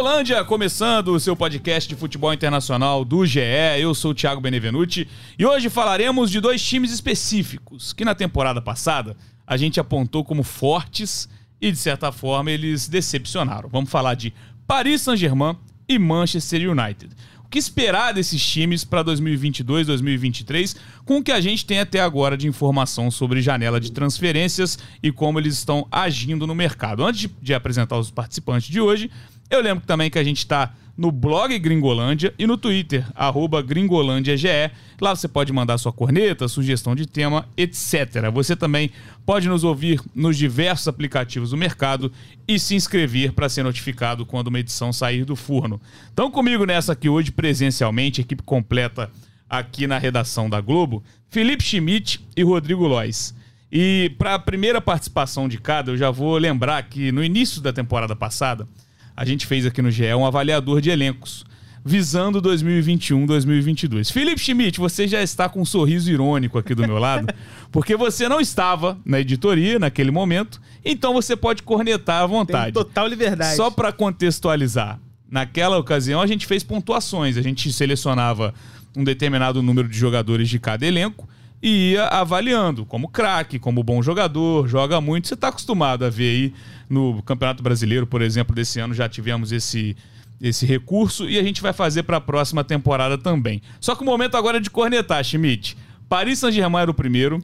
Gringolândia, começando o seu podcast de futebol internacional do GE. Eu sou o Thiago Benevenuti e hoje falaremos de dois times específicos que na temporada passada a gente apontou como fortes e de certa forma eles decepcionaram. Vamos falar de Paris Saint-Germain e Manchester United. O que esperar desses times para 2022, 2023, com o que a gente tem até agora de informação sobre janela de transferências e como eles estão agindo no mercado. Antes de apresentar os participantes de hoje, eu lembro também que a gente está no blog Gringolândia e no Twitter, arroba GringolândiaGE. Lá você pode mandar sua corneta, sugestão de tema, etc. Você também pode nos ouvir nos diversos aplicativos do mercado e se inscrever para ser notificado quando uma edição sair do forno. Então comigo nessa aqui hoje, presencialmente, equipe completa aqui na redação da Globo, Felipe Schmidt e Rodrigo Lois. E para a primeira participação de cada, eu já vou lembrar que no início da temporada passada, a gente fez aqui no GE um avaliador de elencos, visando 2021, 2022. Felipe Schmidt, você já está com um sorriso irônico aqui do meu lado, porque você não estava na editoria naquele momento, então você pode cornetar à vontade. Tem total liberdade. Só para contextualizar, naquela ocasião a gente fez pontuações, a gente selecionava um determinado número de jogadores de cada elenco e ia avaliando como craque, como bom jogador, joga muito. Você está acostumado a ver aí no Campeonato Brasileiro, por exemplo, desse ano já tivemos esse esse recurso e a gente vai fazer para a próxima temporada também. Só que o momento agora é de cornetar, Schmidt. Paris Saint-Germain era o primeiro,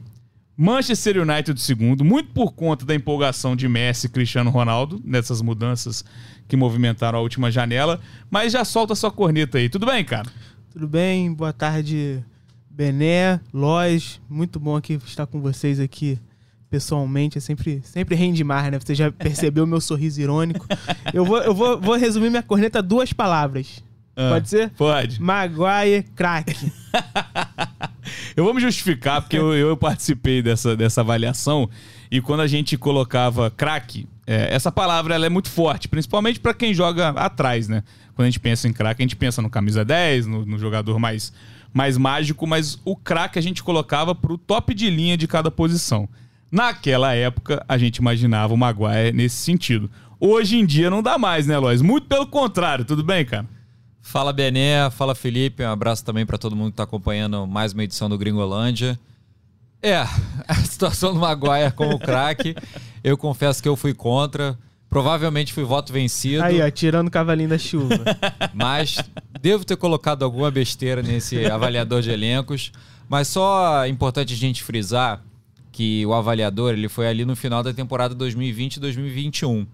Manchester United o segundo, muito por conta da empolgação de Messi e Cristiano Ronaldo nessas mudanças que movimentaram a última janela, mas já solta sua corneta aí. Tudo bem, cara? Tudo bem? Boa tarde, Bené, Lois, muito bom aqui estar com vocês aqui pessoalmente. É sempre, sempre rende mais, né? Você já percebeu o meu sorriso irônico. Eu vou, eu vou, vou resumir minha corneta duas palavras. Ah, pode ser? Pode. Maguire, craque. eu vou me justificar, porque eu, eu, participei dessa, dessa avaliação e quando a gente colocava craque, é, essa palavra ela é muito forte, principalmente para quem joga atrás, né? Quando a gente pensa em craque, a gente pensa no camisa 10, no, no jogador mais mais mágico, mas o craque a gente colocava para o top de linha de cada posição. Naquela época, a gente imaginava o Maguire nesse sentido. Hoje em dia não dá mais, né, Lois? Muito pelo contrário, tudo bem, cara? Fala Bené, fala Felipe, um abraço também para todo mundo que está acompanhando mais uma edição do Gringolândia. É, a situação do Maguire como craque, eu confesso que eu fui contra. Provavelmente fui voto vencido. Aí, ó, tirando o cavalinho da chuva. Mas devo ter colocado alguma besteira nesse avaliador de elencos. Mas só é importante a gente frisar que o avaliador ele foi ali no final da temporada 2020-2021.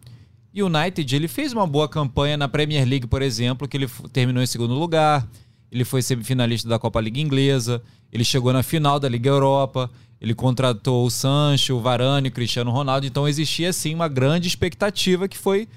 E o United ele fez uma boa campanha na Premier League, por exemplo, que ele terminou em segundo lugar. Ele foi semifinalista da Copa Liga Inglesa. Ele chegou na final da Liga Europa ele contratou o Sancho, o Varane, o Cristiano Ronaldo, então existia sim uma grande expectativa que foi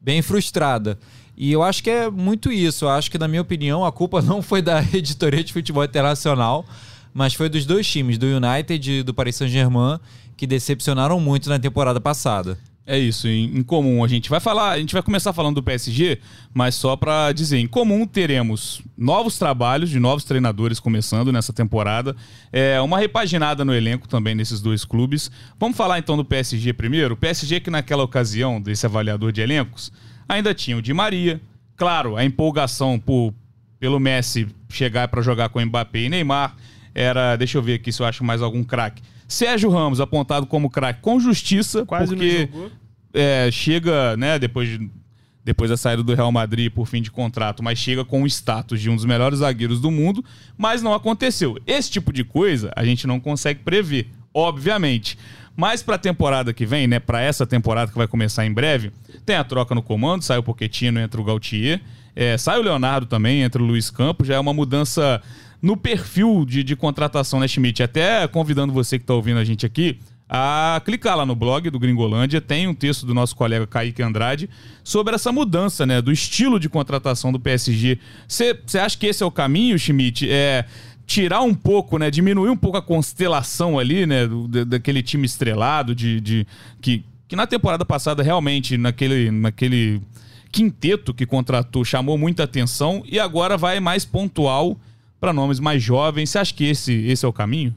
bem frustrada. E eu acho que é muito isso. Eu acho que, na minha opinião, a culpa não foi da editoria de futebol internacional, mas foi dos dois times, do United e do Paris Saint-Germain, que decepcionaram muito na temporada passada. É isso, em, em, comum a gente vai falar, a gente vai começar falando do PSG, mas só para dizer, em comum teremos novos trabalhos de novos treinadores começando nessa temporada, é uma repaginada no elenco também nesses dois clubes. Vamos falar então do PSG primeiro. O PSG que naquela ocasião desse avaliador de elencos ainda tinha o Di Maria, claro, a empolgação por, pelo Messi chegar para jogar com Mbappé e Neymar era, deixa eu ver aqui se eu acho mais algum craque. Sérgio Ramos apontado como craque com justiça, Quase porque é, chega, né, depois de, depois da saída do Real Madrid por fim de contrato, mas chega com o status de um dos melhores zagueiros do mundo, mas não aconteceu. Esse tipo de coisa a gente não consegue prever, obviamente. Mas para a temporada que vem, né, para essa temporada que vai começar em breve, tem a troca no comando, sai o Pochettino, entra o Gautier, é, sai o Leonardo também, entra o Luiz Campos, já é uma mudança no perfil de, de contratação, né, Schmidt? Até convidando você que está ouvindo a gente aqui a clicar lá no blog do Gringolândia. Tem um texto do nosso colega Kaique Andrade sobre essa mudança, né, do estilo de contratação do PSG. Você acha que esse é o caminho, Schmidt? É tirar um pouco, né, diminuir um pouco a constelação ali, né, do, daquele time estrelado de, de que, que na temporada passada realmente naquele naquele quinteto que contratou chamou muita atenção e agora vai mais pontual para nomes mais jovens. Você acha que esse, esse é o caminho?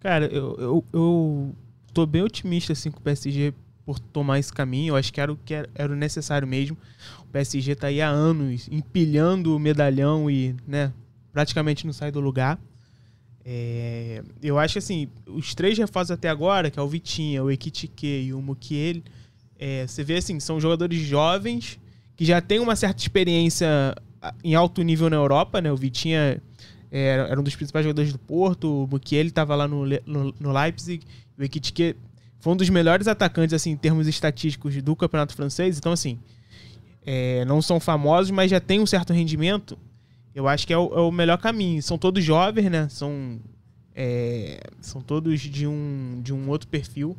Cara, eu, eu, eu tô bem otimista assim com o PSG por tomar esse caminho. Eu acho que era o que era, era o necessário mesmo. O PSG tá aí há anos empilhando o medalhão e, né, praticamente não sai do lugar. É, eu acho que assim, os três reforços até agora, que é o Vitinha, o Ekitike e o Mukiele, é, você vê assim, são jogadores jovens que já têm uma certa experiência em alto nível na Europa, né? O Vitinha é, era um dos principais jogadores do Porto, o Mukiele estava lá no, no, no, Leipzig, o Ekitike foi um dos melhores atacantes assim em termos estatísticos do campeonato francês, então assim, é, não são famosos, mas já tem um certo rendimento eu acho que é o, é o melhor caminho. São todos jovens, né? São, é, são todos de um, de um outro perfil.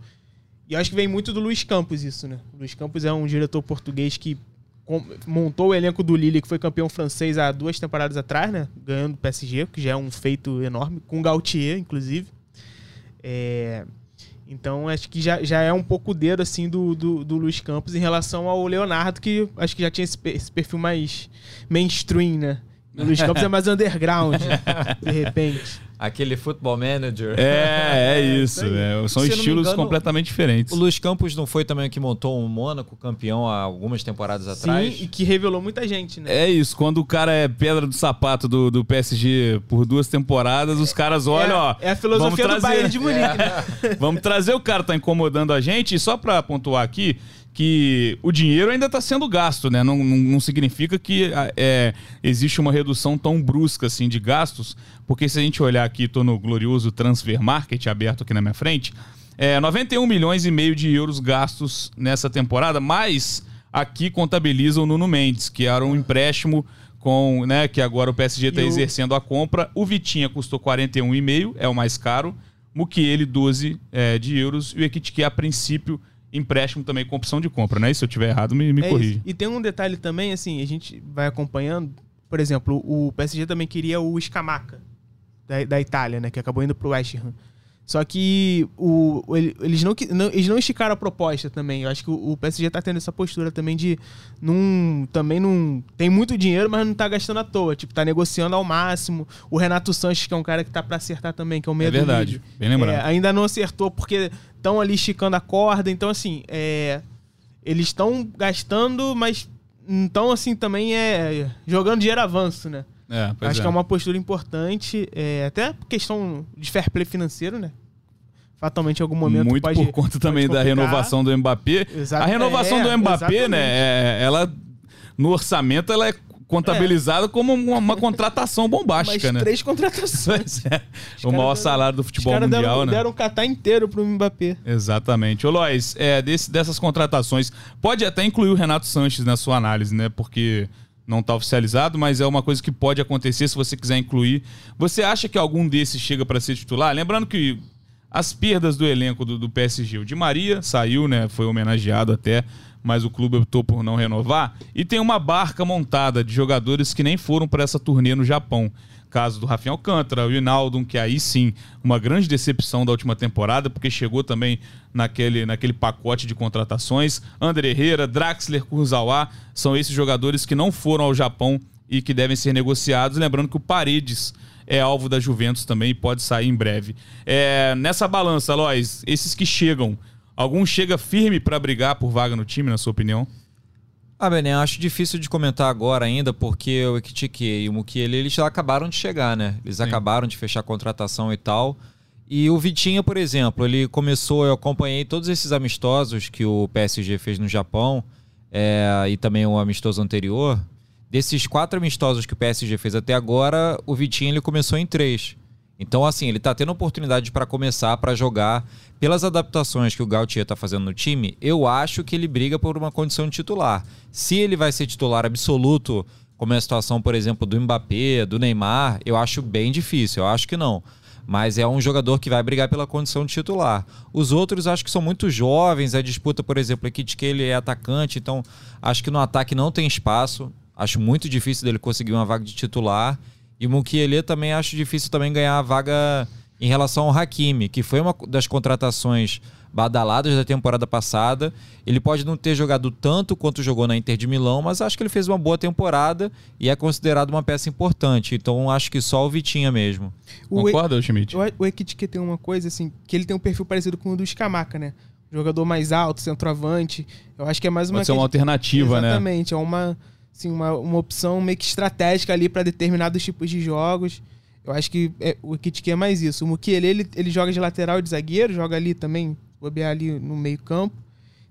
E eu acho que vem muito do Luiz Campos isso, né? O Luiz Campos é um diretor português que montou o elenco do Lille, que foi campeão francês há duas temporadas atrás, né? Ganhando o PSG, que já é um feito enorme, com o Gautier, inclusive. É... Então, acho que já, já é um pouco o dedo, assim, do, do, do Luiz Campos em relação ao Leonardo, que acho que já tinha esse, esse perfil mais mainstream, né? O Luiz Campos é mais underground, de repente. Aquele football manager. É, é isso. É, são Se estilos engano, completamente diferentes. O Luiz Campos não foi também o que montou o um Mônaco campeão há algumas temporadas atrás? Sim, e que revelou muita gente, né? É isso. Quando o cara é pedra do sapato do, do PSG por duas temporadas, os caras olham, é, ó. É a filosofia do Bayern de Munique, é. né? vamos trazer o cara, tá incomodando a gente. E só pra pontuar aqui, que o dinheiro ainda está sendo gasto, né? Não, não, não significa que é, existe uma redução tão brusca assim de gastos, porque se a gente olhar aqui, estou no glorioso Transfer Market aberto aqui na minha frente, é 91 milhões e meio de euros gastos nessa temporada, mas aqui contabiliza o Nuno Mendes, que era um empréstimo com, né, que agora o PSG está exercendo a compra. O Vitinha custou 41,5, é o mais caro. Mukiele 12 é, de euros e o Ekitike a princípio empréstimo também com opção de compra, né? E se eu tiver errado, me, me é corrija. E tem um detalhe também, assim, a gente vai acompanhando. Por exemplo, o PSG também queria o Scamaca, da, da Itália, né? Que acabou indo pro West Ham. Só que o, eles, não, não, eles não esticaram a proposta também. Eu acho que o, o PSG tá tendo essa postura também de. Num, também não. Tem muito dinheiro, mas não tá gastando à toa. Tipo, tá negociando ao máximo. O Renato Sanches, que é um cara que tá para acertar também, que é o meio É verdade, bem lembrado. É, ainda não acertou porque estão ali esticando a corda. Então, assim, é, eles estão gastando, mas então, assim, também é jogando dinheiro avanço, né? É, Acho é. que é uma postura importante, é, até questão de fair play financeiro, né? Fatalmente em algum momento Muito pode, por conta também da renovação do Mbappé. Exato. A renovação é, do Mbappé, né? É, ela no orçamento ela é contabilizada é. como uma, uma, contratação bombástica, Mas né? Três contratações. é. O maior salário do futebol mundial, deram, né? Deram um catar inteiro pro Mbappé. Exatamente. Ô, Lois, é, desse, dessas contratações, pode até incluir o Renato Sanches na sua análise, né? Porque não está oficializado, mas é uma coisa que pode acontecer se você quiser incluir. Você acha que algum desses chega para ser titular? Lembrando que as perdas do elenco do, do, PSG, o Di Maria saiu, né? Foi homenageado até, mas o clube optou por não renovar. E tem uma barca montada de jogadores que nem foram para essa turnê no Japão. Caso do Rafael Alcântara, o Hinaldo, que aí sim, uma grande decepção da última temporada, porque chegou também naquele, naquele pacote de contratações. André Herrera, Draxler, Kurzawa, são esses jogadores que não foram ao Japão e que devem ser negociados. Lembrando que o Paredes é alvo da Juventus também e pode sair em breve. É, nessa balança, Lois, esses que chegam, algum chega firme para brigar por vaga no time, na sua opinião? Ah, Bené, acho difícil de comentar agora ainda, porque o Ekitike e o Mukiele, eles já acabaram de chegar, né? Eles Sim. acabaram de fechar a contratação e tal. E o Vitinha, por exemplo, ele começou, eu acompanhei todos esses amistosos que o PSG fez no Japão é, e também o amistoso anterior. Desses quatro amistosos que o PSG fez até agora, o Vitinha ele começou em três. Então, assim, ele está tendo oportunidade para começar, para jogar. Pelas adaptações que o Gautier está fazendo no time, eu acho que ele briga por uma condição de titular. Se ele vai ser titular absoluto, como é a situação, por exemplo, do Mbappé, do Neymar, eu acho bem difícil. Eu acho que não. Mas é um jogador que vai brigar pela condição de titular. Os outros acho que são muito jovens. A disputa, por exemplo, aqui de que ele é atacante, então acho que no ataque não tem espaço. Acho muito difícil dele conseguir uma vaga de titular. E o Mukiele também acho difícil também ganhar a vaga em relação ao Hakimi, que foi uma das contratações badaladas da temporada passada. Ele pode não ter jogado tanto quanto jogou na Inter de Milão, mas acho que ele fez uma boa temporada e é considerado uma peça importante. Então acho que só o Vitinha mesmo. O Concorda, e... Schmidt? O Ekitike tem uma coisa assim, que ele tem um perfil parecido com o do Scamaca, né? jogador mais alto, centroavante. Eu acho que é mais uma Pode ser uma alternativa, né? Exatamente, é uma, assim, uma, uma opção meio que estratégica ali para determinados tipos de jogos. Eu acho que é, o Kitike é mais isso. O Mukiele, ele, ele joga de lateral de zagueiro, joga ali também, bobear ali no meio campo.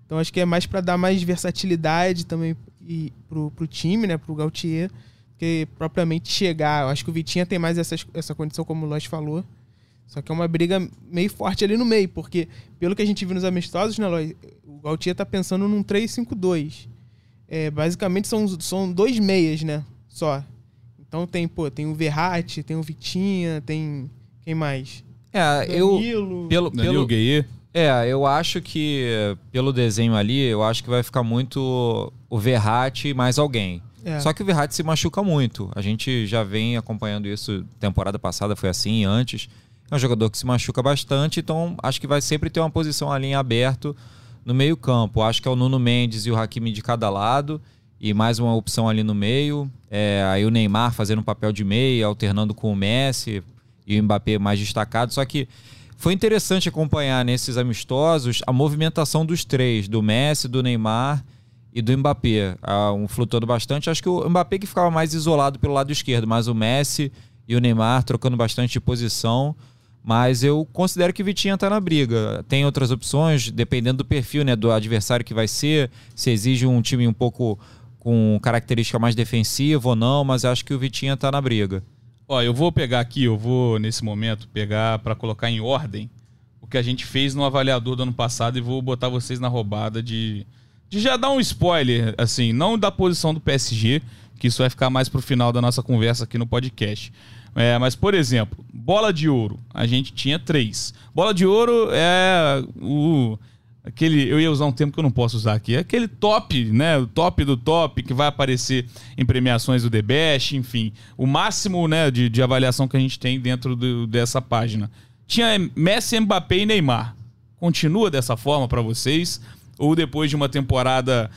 Então acho que é mais para dar mais versatilidade também e pro, pro time, né, pro Gautier, que propriamente chegar. Eu acho que o Vitinha tem mais essa, essa condição, como o Lois falou. Só que é uma briga meio forte ali no meio, porque pelo que a gente viu nos amistosos, né, Lois, o Gautier tá pensando num 3-5-2. É, basicamente são, são dois meias, né, só. Então tem, pô, tem o Verratti, tem o Vitinha, tem quem mais? É, Danilo. eu pelo Danilo pelo Gueye. É, eu acho que pelo desenho ali, eu acho que vai ficar muito o Verratti mais alguém. É. Só que o Verratti se machuca muito. A gente já vem acompanhando isso temporada passada, foi assim antes. É um jogador que se machuca bastante, então acho que vai sempre ter uma posição ali em aberto no meio-campo. Acho que é o Nuno Mendes e o Hakimi de cada lado e mais uma opção ali no meio. É, aí o Neymar fazendo um papel de meia, alternando com o Messi e o Mbappé mais destacado. Só que foi interessante acompanhar nesses amistosos a movimentação dos três, do Messi, do Neymar e do Mbappé. Ah, um flutuando bastante. Acho que o Mbappé que ficava mais isolado pelo lado esquerdo, mas o Messi e o Neymar trocando bastante de posição. Mas eu considero que o Vitinha está na briga. Tem outras opções, dependendo do perfil né, do adversário que vai ser, se exige um time um pouco com característica mais defensiva ou não, mas acho que o Vitinha está na briga. Ó, eu vou pegar aqui, eu vou nesse momento pegar para colocar em ordem o que a gente fez no avaliador do ano passado e vou botar vocês na roubada de de já dar um spoiler, assim, não da posição do PSG, que isso vai ficar mais pro final da nossa conversa aqui no podcast. É, mas, por exemplo, bola de ouro, a gente tinha três. Bola de ouro é o. Aquele, eu ia usar um termo que eu não posso usar aqui. É aquele top, né? O top do top que vai aparecer em premiações do The Best, enfim. O máximo né, de, de avaliação que a gente tem dentro do- dessa página. Tinha Messi, Mbappé e Neymar. Continua dessa forma para vocês? Ou depois de uma temporada,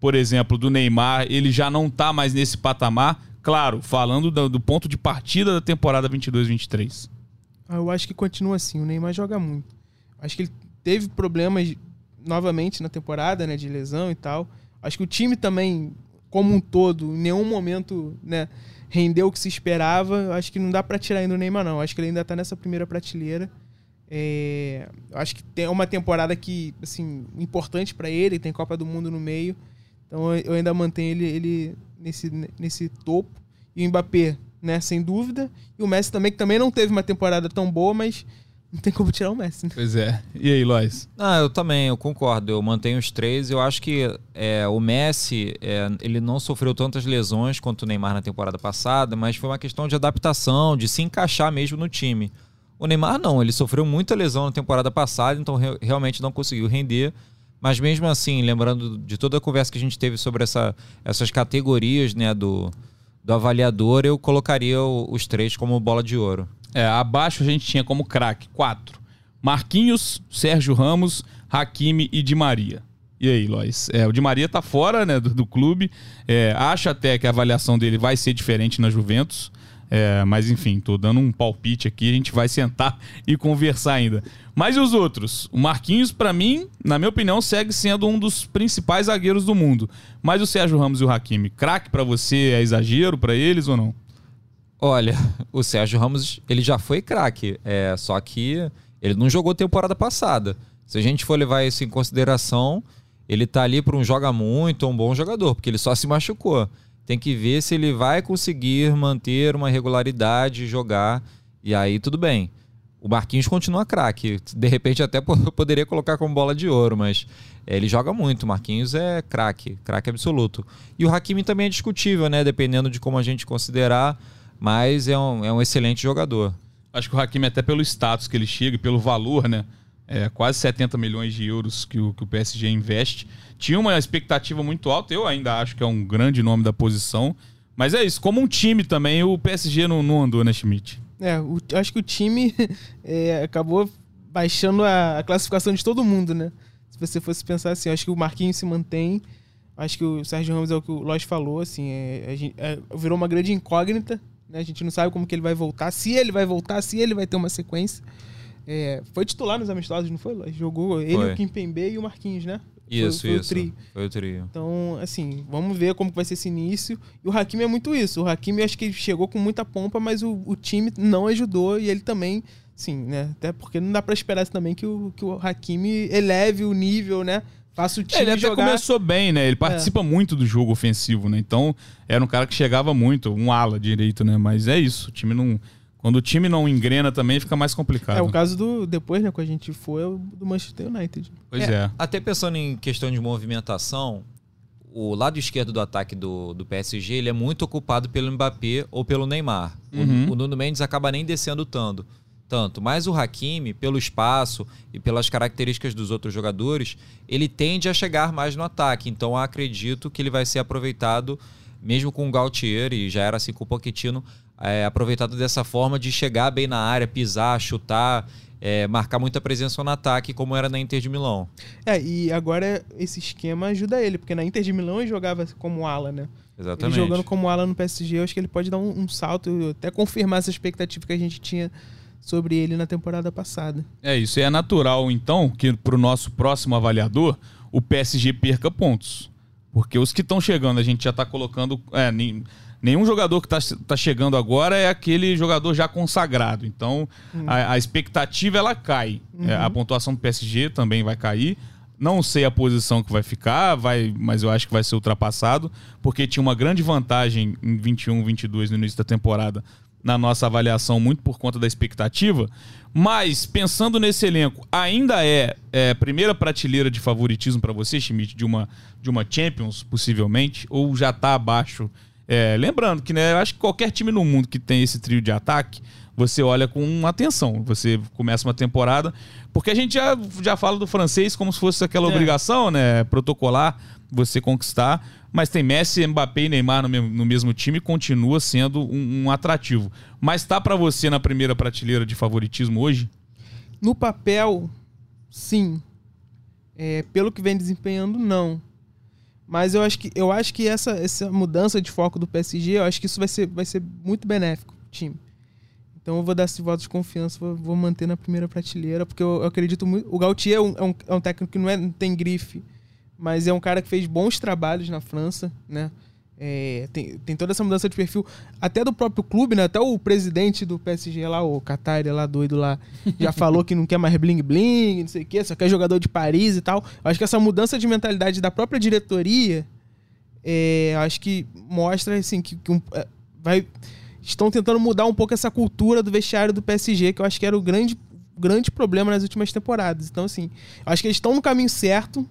por exemplo, do Neymar, ele já não tá mais nesse patamar? Claro, falando do, do ponto de partida da temporada 22-23. Ah, Eu acho que continua assim. O Neymar joga muito. Acho que ele teve problemas novamente na temporada, né, de lesão e tal. Acho que o time também, como um todo, em nenhum momento, né, rendeu o que se esperava. Acho que não dá pra tirar ainda o Neymar não. Acho que ele ainda tá nessa primeira prateleira. É, acho que tem uma temporada que, assim, importante pra ele. Tem Copa do Mundo no meio. Então eu ainda mantenho ele, ele nesse, nesse topo. E o Mbappé, né, sem dúvida. E o Messi também, que também não teve uma temporada tão boa, mas não tem como tirar o Messi, né? Pois é. E aí, Lois? Ah, eu também, eu concordo. Eu mantenho os três. Eu acho que é, o Messi, é, ele não sofreu tantas lesões quanto o Neymar na temporada passada, mas foi uma questão de adaptação, de se encaixar mesmo no time. O Neymar não, ele sofreu muita lesão na temporada passada, então re- realmente não conseguiu render. Mas mesmo assim, lembrando de toda a conversa que a gente teve sobre essa, essas categorias né, do, do avaliador, eu colocaria o- os três como bola de ouro. É, abaixo a gente tinha como craque quatro. Marquinhos, Sérgio Ramos, Hakimi e Di Maria. E aí, Lois? É, o Di Maria tá fora né, do, do clube. É, acho até que a avaliação dele vai ser diferente na Juventus. É, mas enfim, tô dando um palpite aqui, a gente vai sentar e conversar ainda. Mas e os outros? O Marquinhos, pra mim, na minha opinião, segue sendo um dos principais zagueiros do mundo. Mas o Sérgio Ramos e o Hakimi, craque pra você é exagero pra eles ou não? Olha, o Sérgio Ramos, ele já foi craque, é, só que ele não jogou temporada passada. Se a gente for levar isso em consideração, ele tá ali para um joga muito, um bom jogador, porque ele só se machucou. Tem que ver se ele vai conseguir manter uma regularidade, jogar, e aí tudo bem. O Marquinhos continua craque. De repente até po- poderia colocar como bola de ouro, mas é, ele joga muito. O Marquinhos é craque, craque absoluto. E o Hakimi também é discutível, né? Dependendo de como a gente considerar, mas é um, é um excelente jogador. Acho que o Hakimi, até pelo status que ele chega e pelo valor, né? É, quase 70 milhões de euros que o, que o PSG investe. Tinha uma expectativa muito alta. Eu ainda acho que é um grande nome da posição. Mas é isso, como um time também, o PSG não, não andou, né, Schmidt? É, o- acho que o time é, acabou baixando a, a classificação de todo mundo, né? Se você fosse pensar assim, acho que o Marquinhos se mantém. Acho que o Sérgio Ramos é o que o Lois falou, assim, é, gente- é, virou uma grande incógnita, né? A gente não sabe como que ele vai voltar, se ele vai voltar, se ele vai ter uma sequência. É, foi titular nos amistosos, não foi? Jogou ele, Foi. o Kimpembe e o Marquinhos, né? Isso, foi o isso. trio. Foi o trio. Então, assim, vamos ver como vai ser esse início. E o Hakimi é muito isso. O Hakimi, acho que ele chegou com muita pompa, mas o, o time não ajudou e ele também, sim, né? Até porque não dá pra esperar também que o, que o Hakimi eleve o nível, né? Faça o time Ele até jogar. começou bem, né? Ele participa muito do jogo ofensivo, né? Então, era um cara que chegava muito, um ala direito, né? Mas é isso, o time não. Quando o time não engrena também, fica mais complicado. É, o caso do. Depois, né, quando a gente foi, é o do Manchester United. Pois é. Até pensando em questão de movimentação, o lado esquerdo do ataque do, do PSG ele é muito ocupado pelo Mbappé ou pelo Neymar. O- Uhum. O, Nuno Mendes acaba nem descendo tanto. Tanto, mas o Hakimi, pelo espaço e pelas características dos outros jogadores, ele tende a chegar mais no ataque. Então, eu acredito que ele vai ser aproveitado, mesmo com o Gautier, e já era assim com o Pochettino, é, aproveitado dessa forma de chegar bem na área, pisar, chutar, é, marcar muita presença no ataque, como era na Inter de Milão. É, e agora esse esquema ajuda ele, porque na Inter de Milão ele jogava como ala, né? Exatamente. Ele jogando como ala no PSG, eu acho que ele pode dar um, um salto, até confirmar essa expectativa que a gente tinha sobre ele na temporada passada. É isso. E é natural, então, que pro nosso próximo avaliador, o PSG perca pontos. Porque os que estão chegando, a gente já tá colocando. É, nem- nenhum jogador que tá, tá chegando agora é aquele jogador já consagrado. Então, a, a expectativa ela cai. É, a pontuação do PSG também vai cair. Não sei a posição que vai ficar, vai, mas eu acho que vai ser ultrapassado, porque tinha uma grande vantagem em 21, 22 no início da temporada na nossa avaliação, muito por conta da expectativa. Mas, pensando nesse elenco, ainda é, é primeira prateleira de favoritismo para você, Schmidt, de uma, de uma Champions, possivelmente, ou já tá abaixo? É, lembrando que né, eu acho que qualquer time no mundo que tem esse trio de ataque, você olha com atenção. Você começa uma temporada. Porque a gente já, já fala do francês como se fosse aquela É. obrigação, né? Protocolar, você conquistar. Mas tem Messi, Mbappé e Neymar no, me- no mesmo time e continua sendo um, um atrativo. Mas tá pra você na primeira prateleira de favoritismo hoje? No papel, sim. É, pelo que vem desempenhando, não. Mas eu acho que, eu acho que essa, essa mudança de foco do PSG, eu acho que isso vai ser, vai ser muito benéfico pro time. Então eu vou dar esse voto de confiança, vou, vou manter na primeira prateleira, porque eu, eu acredito muito. O Gautier é um, é um, é um técnico que não, é, não tem grife, mas é um cara que fez bons trabalhos na França, né? É, tem, tem toda essa mudança de perfil, até do próprio clube, né? Até o presidente do PSG lá, o Qatar, lá doido lá, já falou que não quer mais bling bling, não sei o quê, só quer jogador de Paris e tal. Eu acho que essa mudança de mentalidade da própria diretoria, é, acho que mostra assim que, que um- é, vai estão tentando mudar um pouco essa cultura do vestiário do PSG, que eu acho que era o grande grande problema nas últimas temporadas. Então assim, acho que eles estão no caminho certo.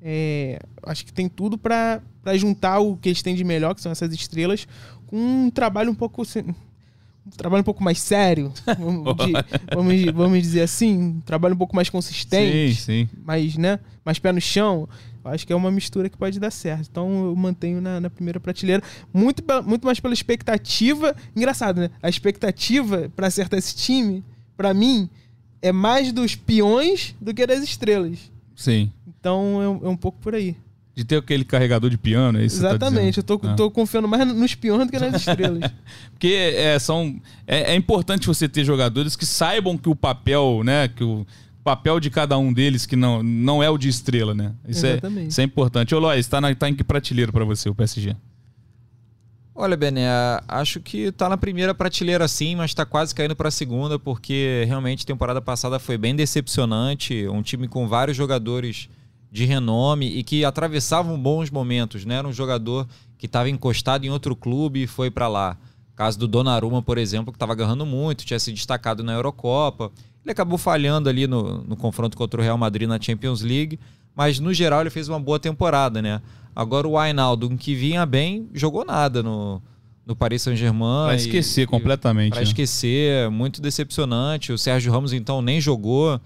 É, acho que tem tudo pra pra juntar o que eles têm de melhor, que são essas estrelas, com um trabalho um pouco um trabalho um pouco mais sério, vamos, de- vamos, vamos dizer assim, um trabalho um pouco mais consistente sim. mais, né, mais pé no chão. Eu acho que é uma mistura que pode dar certo. Então eu mantenho na, na primeira prateleira. Muito, muito mais pela expectativa. Engraçado, né? A expectativa pra acertar esse time, pra mim, é mais dos peões do que das estrelas. Sim. Então é, é um pouco por aí. De ter aquele carregador de piano, é isso que você tá Exatamente. eu dizendo? tô, Ah. tô confiando mais nos peões do que nas estrelas. Porque é, são, é, é importante você ter jogadores que saibam que o papel, né? Que o papel de cada um deles que não, não é o de estrela, né? Isso, é, Exatamente. isso é importante. Ô, Lois, tá, na, tá em que prateleira pra você o PSG? Olha, Bené, acho que tá na primeira prateleira sim, mas tá quase caindo pra segunda, porque realmente a temporada passada foi bem decepcionante. Um time com vários jogadores de renome e que atravessavam bons momentos, né? Era um jogador que estava encostado em outro clube e foi pra lá. Caso do Donnarumma, por exemplo, que estava agarrando muito, tinha se destacado na Eurocopa. Ele acabou falhando ali no, no confronto contra o Real Madrid na Champions League, mas no geral ele fez uma boa temporada, né? Agora o Wijnaldum, que vinha bem, jogou nada no, no Paris Saint-Germain. Pra e- esquecer e- completamente. Pra né? esquecer, muito decepcionante. O Sérgio Ramos, então, nem jogou.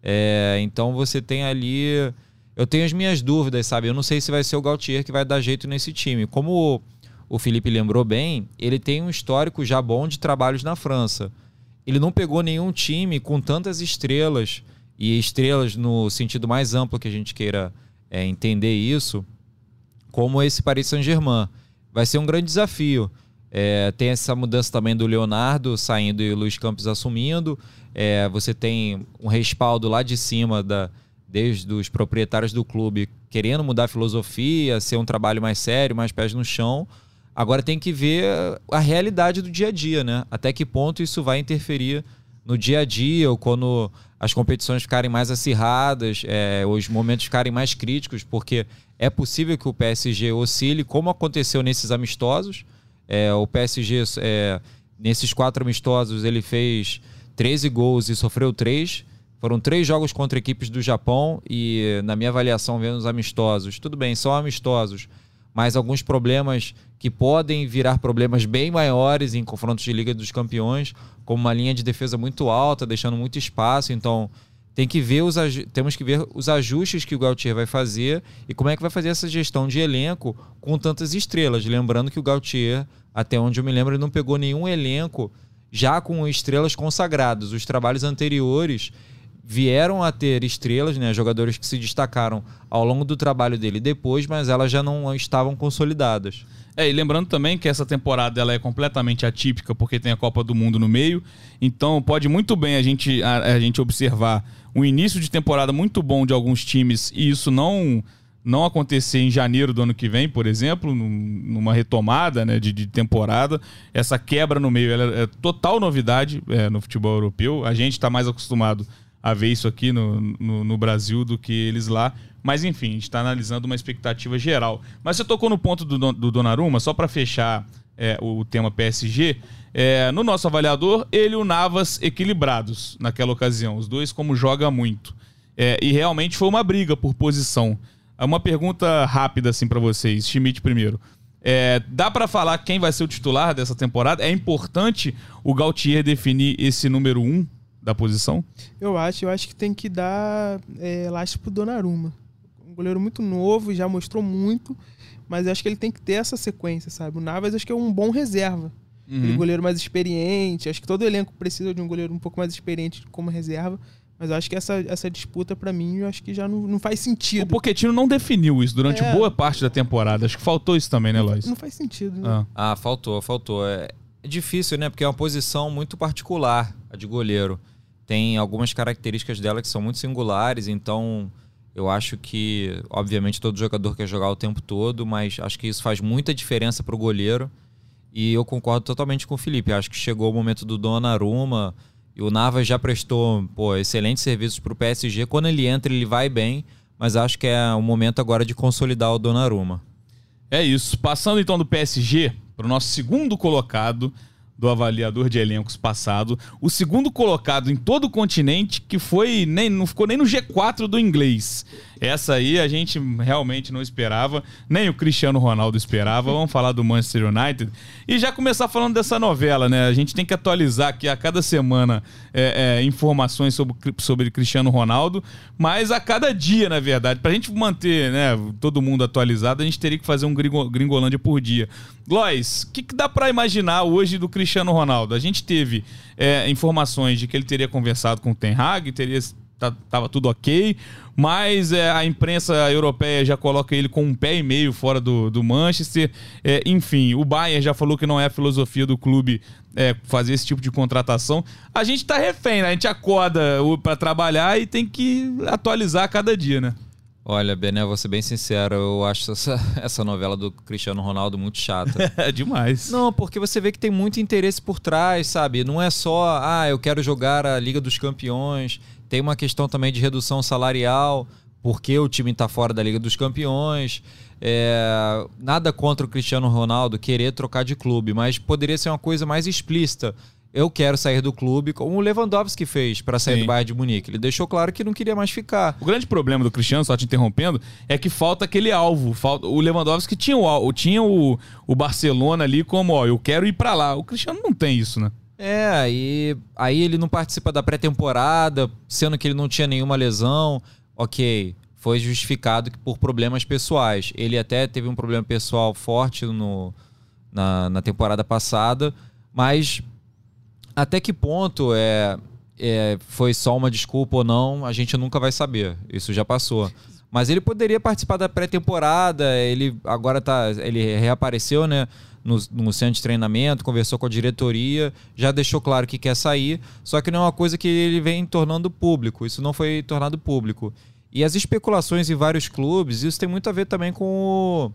É, então você tem ali. Eu tenho as minhas dúvidas, sabe? Eu não sei se vai ser o Gautier que vai dar jeito nesse time. Como o, Felipe lembrou bem, ele tem um histórico já bom de trabalhos na França. Ele não pegou nenhum time com tantas estrelas, e estrelas no sentido mais amplo que a gente queira é, entender isso, como esse Paris Saint-Germain. Vai ser um grande desafio. É, tem essa mudança também do Leonardo saindo e o Luiz Campos assumindo. É, você tem um respaldo lá de cima da, desde os proprietários do clube querendo mudar a filosofia, ser um trabalho mais sério, mais pés no chão. Agora tem que ver a realidade do dia a dia, né? Até que ponto isso vai interferir no dia a dia ou quando as competições ficarem mais acirradas, é, os momentos ficarem mais críticos, porque é possível que o PSG oscile, como aconteceu nesses amistosos. É, o PSG, é, nesses quatro amistosos, ele fez 13 gols e sofreu 3. Foram três jogos contra equipes do Japão e, na minha avaliação, vendo os amistosos, tudo bem, são amistosos, mas alguns problemas que podem virar problemas bem maiores em confrontos de Liga dos Campeões, como uma linha de defesa muito alta, deixando muito espaço. Então, tem que ver os temos que ver os ajustes que o Gautier vai fazer e como é que vai fazer essa gestão de elenco com tantas estrelas. Lembrando que o Gautier, até onde eu me lembro, não pegou nenhum elenco já com estrelas consagradas. Os trabalhos anteriores vieram a ter estrelas, né, jogadores que se destacaram ao longo do trabalho dele depois, mas elas já não estavam consolidadas. É, e lembrando também que essa temporada ela é completamente atípica porque tem a Copa do Mundo no meio, então pode muito bem a gente, a, a gente observar um início de temporada muito bom de alguns times e isso não não acontecer em janeiro do ano que vem, por exemplo, numa retomada né, de, de temporada. Essa quebra no meio é total novidade é, no futebol europeu. A gente está mais acostumado a ver isso aqui no, no, no, Brasil do que eles lá. Mas enfim, a gente está analisando uma expectativa geral. Mas você tocou no ponto do, do Donnarumma, só para fechar é, o tema PSG. É, no nosso avaliador, ele e o Navas equilibrados naquela ocasião. Os dois como joga muito. É, e realmente foi uma briga por posição. Uma pergunta rápida assim para vocês. Schmidt primeiro. É, dá para falar quem vai ser o titular dessa temporada? É importante o Gautier definir esse número um da posição? Eu acho, eu acho que tem que dar é, lastro pro Donnarumma. Um goleiro muito novo, já mostrou muito, mas eu acho que ele tem que ter essa sequência, sabe? O Navas acho que é um bom reserva. Uhum. Ele é um goleiro mais experiente, acho que todo elenco precisa de um goleiro um pouco mais experiente como reserva. Mas eu acho que essa, essa disputa, para mim, eu acho que já não, não faz sentido. O Pochettino não definiu isso durante é. boa parte da temporada. Acho que faltou isso também, né, Lois? Não faz sentido. Né? Ah. ah, faltou, faltou. É difícil, né? Porque é uma posição muito particular, a de goleiro tem algumas características dela que são muito singulares, então eu acho que, obviamente, todo jogador quer jogar o tempo todo, mas acho que isso faz muita diferença para o goleiro. E eu concordo totalmente com o Felipe. Acho que chegou o momento do Donnarumma e o Navas já prestou pô, excelentes serviços para o PSG. Quando ele entra, ele vai bem, mas acho que é o momento agora de consolidar o Donnarumma. É isso. Passando então do PSG para o nosso segundo colocado, do avaliador de elencos passado, o segundo colocado em todo o continente, que foi nem não ficou nem no G4 do inglês. Essa aí a gente realmente não esperava, nem o Cristiano Ronaldo esperava. Vamos falar do Manchester United e já começar falando dessa novela, né? A gente tem que atualizar aqui a cada semana é, é, informações sobre, sobre Cristiano Ronaldo, mas a cada dia, na verdade. Pra gente manter né, todo mundo atualizado, a gente teria que fazer um gringo, Gringolândia por dia. Lois, o que, que, dá para imaginar hoje do Cristiano Ronaldo? A gente teve é, informações de que ele teria conversado com o Ten Hag, teria tava tudo ok, mas é, a imprensa europeia já coloca ele com um pé e meio fora do, do Manchester. É, enfim, o Bayern já falou que não é a filosofia do clube é, fazer esse tipo de contratação. A gente tá refém, né? A gente acorda para trabalhar e tem que atualizar a cada dia, né? Olha, Bené, vou ser bem sincero, eu acho essa, essa novela do Cristiano Ronaldo muito chata. É demais. Não, porque você vê que tem muito interesse por trás, sabe? Não é só, ah, eu quero jogar a Liga dos Campeões. Tem uma questão também de redução salarial, porque o time está fora da Liga dos Campeões. É, nada contra o Cristiano Ronaldo querer trocar de clube, mas poderia ser uma coisa mais explícita eu quero sair do clube, como o Lewandowski fez para sair Sim. do Bayern de Munique. Ele deixou claro que não queria mais ficar. O grande problema do Cristiano, só te interrompendo, é que falta aquele alvo. O Lewandowski tinha o, tinha o, o Barcelona ali como, ó, eu quero ir para lá. O Cristiano não tem isso, né? É, aí, aí ele não participa da pré-temporada, sendo que ele não tinha nenhuma lesão. Ok, foi justificado por problemas pessoais. Ele até teve um problema pessoal forte no, na, na temporada passada, mas até que ponto é, é, foi só uma desculpa ou não, a gente nunca vai saber. Isso já passou. Mas ele poderia participar da pré-temporada, ele agora tá. Ele reapareceu, né? No, no, centro de treinamento, conversou com a diretoria, já deixou claro que quer sair, só que não é uma coisa que ele vem tornando público. Isso não foi tornado público. E as especulações em vários clubes, isso tem muito a ver também com o,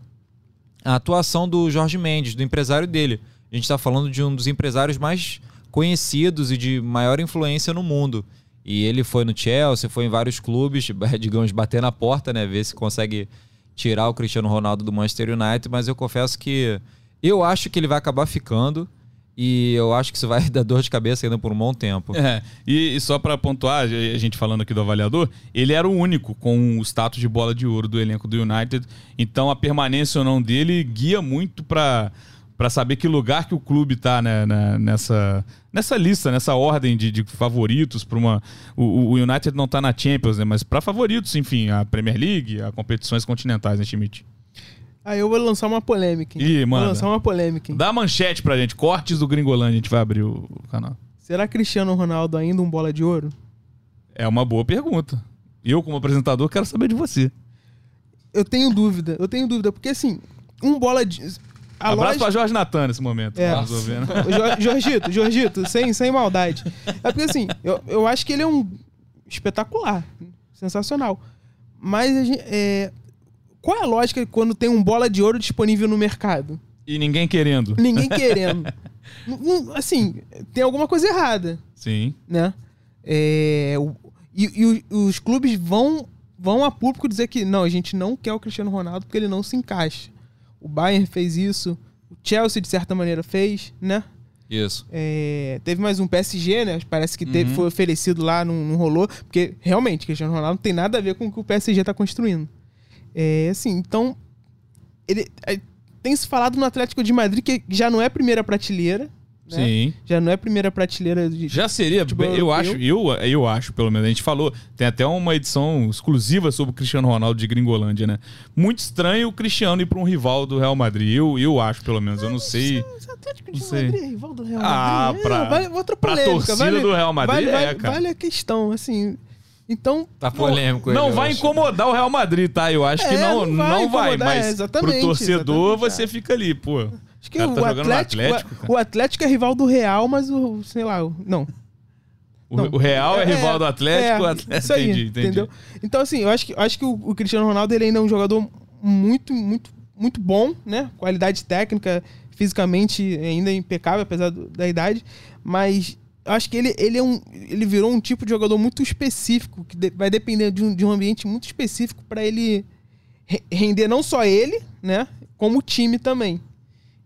a atuação do Jorge Mendes, do empresário dele. A gente está falando de um dos empresários mais conhecidos e de maior influência no mundo. E ele foi no Chelsea, foi em vários clubes, digamos, bater na porta, né? Ver se consegue tirar o Cristiano Ronaldo do Manchester United, mas eu confesso que eu acho que ele vai acabar ficando. E eu acho que isso vai dar dor de cabeça ainda por um bom tempo. É, e, e só para pontuar, a gente falando aqui do avaliador, ele era o único com o status de bola de ouro do elenco do United. Então a permanência ou não dele guia muito para para saber que lugar que o clube tá né, né, nessa, nessa lista, nessa ordem de, de favoritos para uma. O, o, United não tá na Champions, né? Mas para favoritos, enfim, a Premier League, a competições continentais, né, Schmidt? Aí eu vou lançar uma polêmica. Hein? Ih, mano. Vou lançar uma polêmica. Hein? Dá manchete pra gente. Cortes do Gringolândia, a gente vai abrir o canal. Será Cristiano Ronaldo ainda um bola de ouro? É uma boa pergunta. Eu, como apresentador, quero saber de você. Eu tenho dúvida. Eu tenho dúvida. Porque, assim, um bola de. A Abraço loja... pra Jorge Natan nesse momento. É. Jorgito, Jorgito, sem, sem maldade. É porque, assim, eu, eu acho que ele é um espetacular. Sensacional. Mas gente, é, qual é a lógica quando tem um bola de ouro disponível no mercado? E ninguém querendo. Ninguém querendo. assim, tem alguma coisa errada. Sim. Né? É, e, e, os clubes vão, vão a público dizer que não, a gente não quer o Cristiano Ronaldo porque ele não se encaixa. O Bayern fez isso, o Chelsea, de certa maneira, fez, né? Isso. É, teve mais um PSG, né? Parece que teve, uhum. foi oferecido lá, não, não rolou. Porque, realmente, Cristiano Ronaldo não tem nada a ver com o que o PSG está construindo. É, assim, então. Ele, é, tem se falado no Atlético de Madrid que já não é primeira prateleira. Né? Sim. Já não é primeira prateleira de. Já seria, eu acho, eu, eu acho, pelo menos. A gente falou, tem até uma edição exclusiva sobre o Cristiano Ronaldo de Gringolândia, né? Muito estranho o Cristiano ir para um rival do Real Madrid. Eu, eu acho, pelo menos. Eu não sei. O Atlético de Madrid é rival do Real ah, Madrid. Ah, pra, é, vale, outra polêmica, pra torcida vale, do Real Madrid vale, é, cara. Vale a questão, assim. Então. Tá polêmico. Não, não vai acho. incomodar o Real Madrid, tá? Eu acho é, que não, não vai, não vai mas é, pro torcedor você fica ali, pô. Acho que o, tá Atlético, Atlético o Atlético é rival do Real, mas o, sei lá, não. O, não. o Real é, é, rival do Atlético, é, o Atlético. Isso aí, entendi, entendi. entendeu? Então, assim, eu acho que, eu acho que o, o, Cristiano Ronaldo ele ainda é um jogador muito, muito, muito bom, né? Qualidade técnica, fisicamente ainda impecável, apesar do, da idade. Mas eu acho que ele, ele, é um, ele virou um tipo de jogador muito específico, que de, vai depender de um, de um ambiente muito específico para ele render não só ele, né, como o time também.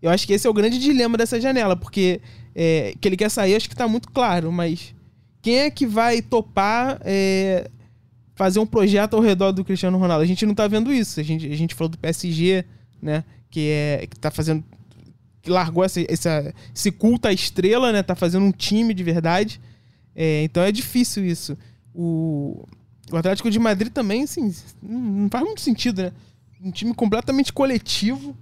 Eu acho que esse é o grande dilema dessa janela, porque é, que ele quer sair, acho que está muito claro, mas quem é que vai topar é, fazer um projeto ao redor do Cristiano Ronaldo? A gente não está vendo isso. A gente, a gente falou do PSG, né, que é que tá fazendo que largou essa, essa, esse culto à estrela, né? Tá fazendo um time de verdade. É, então é difícil isso. O, o Atlético de Madrid também, assim, não faz muito sentido, né? Um time completamente coletivo.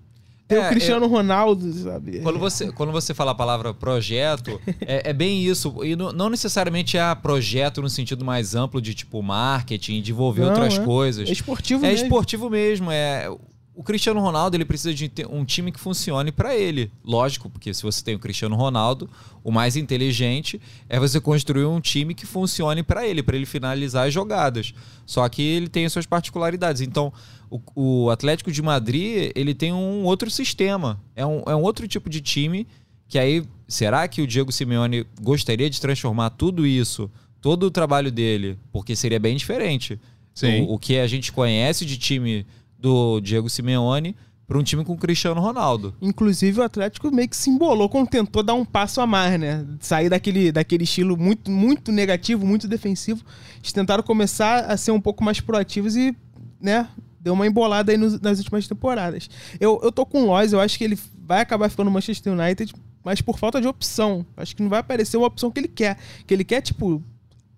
Tem é, o Cristiano eu, Ronaldo, sabe? Quando você, quando você fala a palavra projeto, é, é, bem isso. E não, não, necessariamente é projeto no sentido mais amplo de tipo marketing, de envolver não, outras é. coisas. É esportivo é mesmo. É esportivo mesmo. É, o Cristiano Ronaldo ele precisa de um time que funcione para ele. Lógico, porque se você tem o Cristiano Ronaldo, o mais inteligente é você construir um time que funcione para ele, para ele finalizar as jogadas. Só que ele tem as suas particularidades. Então, o, o, Atlético de Madrid ele tem um outro sistema. É um, é um outro tipo de time que aí será que o Diego Simeone gostaria de transformar tudo isso, todo o trabalho dele, porque seria bem diferente. Sim. O, o que a gente conhece de time do Diego Simeone para um time com o Cristiano Ronaldo. Inclusive o Atlético meio que se embolou quando tentou dar um passo a mais, né? Sair daquele, daquele estilo muito, muito negativo, muito defensivo. Eles tentaram começar a ser um pouco mais proativos e, né, deu uma embolada aí nos, nas últimas temporadas. Eu, eu tô com o Lois, eu acho que ele vai acabar ficando no Manchester United, mas por falta de opção. Acho que não vai aparecer uma opção que ele quer. Que ele quer, tipo,